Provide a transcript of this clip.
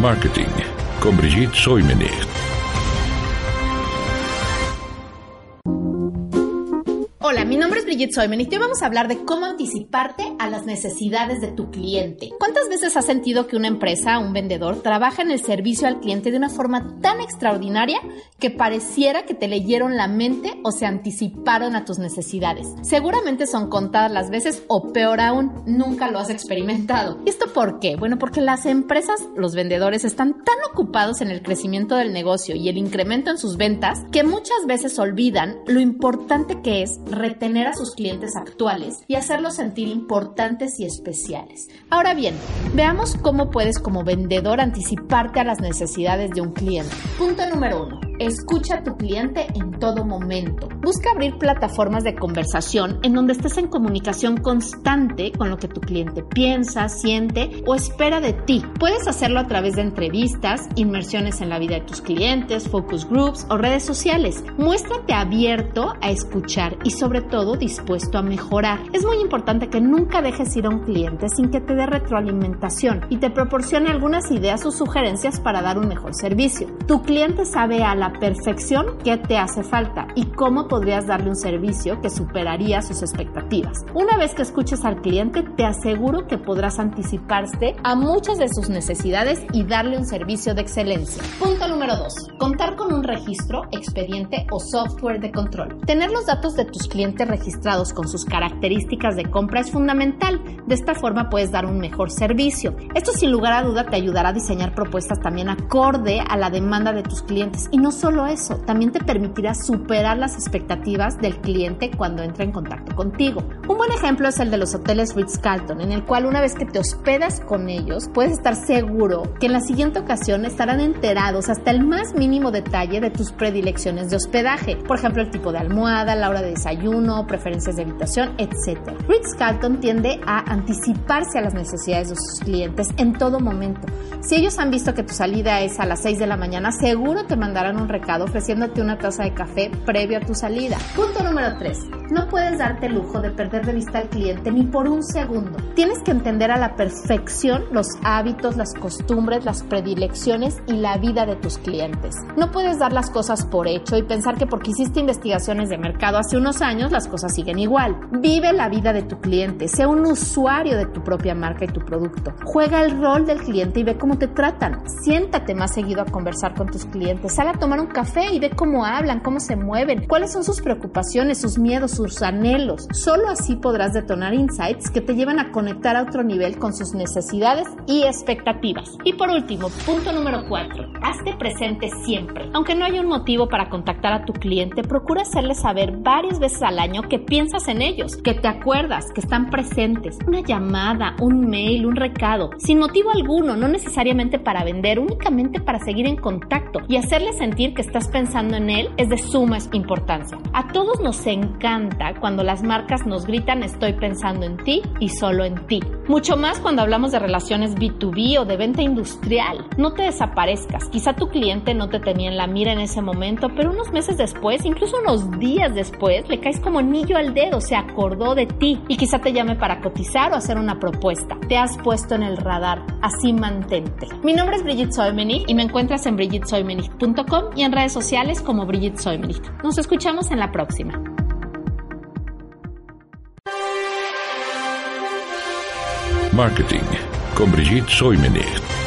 Marketing con Brigitte Soymenicht. Brigitte Soymen y hoy vamos a hablar de cómo anticiparte a las necesidades de tu cliente. ¿Cuántas veces has sentido que una empresa, un vendedor, trabaja en el servicio al cliente de una forma tan extraordinaria que pareciera que te leyeron la mente o se anticiparon a tus necesidades? Seguramente son contadas las veces o peor aún, nunca lo has experimentado. ¿Y esto por qué? Bueno, porque las empresas, los vendedores, están tan ocupados en el crecimiento del negocio y el incremento en sus ventas que muchas veces olvidan lo importante que es retener a sus clientes actuales y hacerlos sentir importantes y especiales. Ahora bien, veamos cómo puedes como vendedor anticiparte a las necesidades de un cliente. Punto número uno. Escucha a tu cliente en todo momento. Busca abrir plataformas de conversación en donde estés en comunicación constante con lo que tu cliente piensa, siente o espera de ti. Puedes hacerlo a través de entrevistas, inmersiones en la vida de tus clientes, focus groups o redes sociales. Muéstrate abierto a escuchar y sobre todo dispuesto a mejorar. Es muy importante que nunca dejes ir a un cliente sin que te dé retroalimentación y te proporcione algunas ideas o sugerencias para dar un mejor servicio. Tu cliente sabe a la perfección qué te hace falta y cómo podrías darle un servicio que superaría sus expectativas. Una vez que escuches al cliente, te aseguro que podrás anticiparte a muchas de sus necesidades y darle un servicio de excelencia. Punto número 2. Contar con un registro, expediente o software de control. Tener los datos de tus clientes registrados con sus características de compra es fundamental. De esta forma puedes dar un mejor servicio. Esto sin lugar a duda te ayudará a diseñar propuestas también acorde a la demanda de tus clientes y no solo eso, también te permitirá superar las expectativas del cliente cuando entra en contacto contigo. Un buen ejemplo es el de los hoteles Ritz-Carlton, en el cual una vez que te hospedas con ellos, puedes estar seguro que en la siguiente ocasión estarán enterados hasta el más mínimo detalle de tus predilecciones de hospedaje, por ejemplo el tipo de almohada, la hora de desayuno, preferencias de habitación, etc. Ritz-Carlton tiende a anticiparse a las necesidades de sus clientes en todo momento. Si ellos han visto que tu salida es a las 6 de la mañana, seguro te mandarán un recado ofreciéndote una taza de café previo a tu salida. Punto número 3. No puedes darte el lujo de perder de vista al cliente ni por un segundo. Tienes que entender a la perfección los hábitos, las costumbres, las predilecciones y la vida de tus clientes. No puedes dar las cosas por hecho y pensar que porque hiciste investigaciones de mercado hace unos años las cosas siguen igual. Vive la vida de tu cliente, sea un usuario de tu propia marca y tu producto. Juega el rol del cliente y ve cómo te tratan. Siéntate más seguido a conversar con tus clientes. Sal a tomar un café y ve cómo hablan, cómo se mueven, cuáles son sus preocupaciones, sus miedos, sus anhelos. Solo así podrás detonar insights que te llevan a conectar a otro nivel con sus necesidades y expectativas. Y por último, punto número 4. Hazte presente siempre. Aunque no haya un motivo para contactar a tu cliente, procura hacerle saber varias veces al año que piensas en ellos, que te acuerdas, que están presentes. Una llamada, un mail, un recado, sin motivo alguno, no necesariamente para vender, únicamente para seguir en contacto y hacerle sentir que estás pensando en él es de suma importancia. A todos nos encanta cuando las marcas nos gritan estoy pensando en ti y solo en ti. Mucho más cuando hablamos de relaciones B2B o de venta industrial. No te desaparezcas. Quizá tu cliente no te tenía en la mira en ese momento, pero unos meses después, incluso unos días después, le caes como anillo al dedo, se acordó de ti y quizá te llame para cotizar o hacer una propuesta. Te has puesto en el radar, así mantente. Mi nombre es Brigitte Soymenich y me encuentras en brigittesoymenich.com y en redes sociales como Brigitte Soymenich. Nos escuchamos en la próxima. Marketing con Brigitte Soymenicht.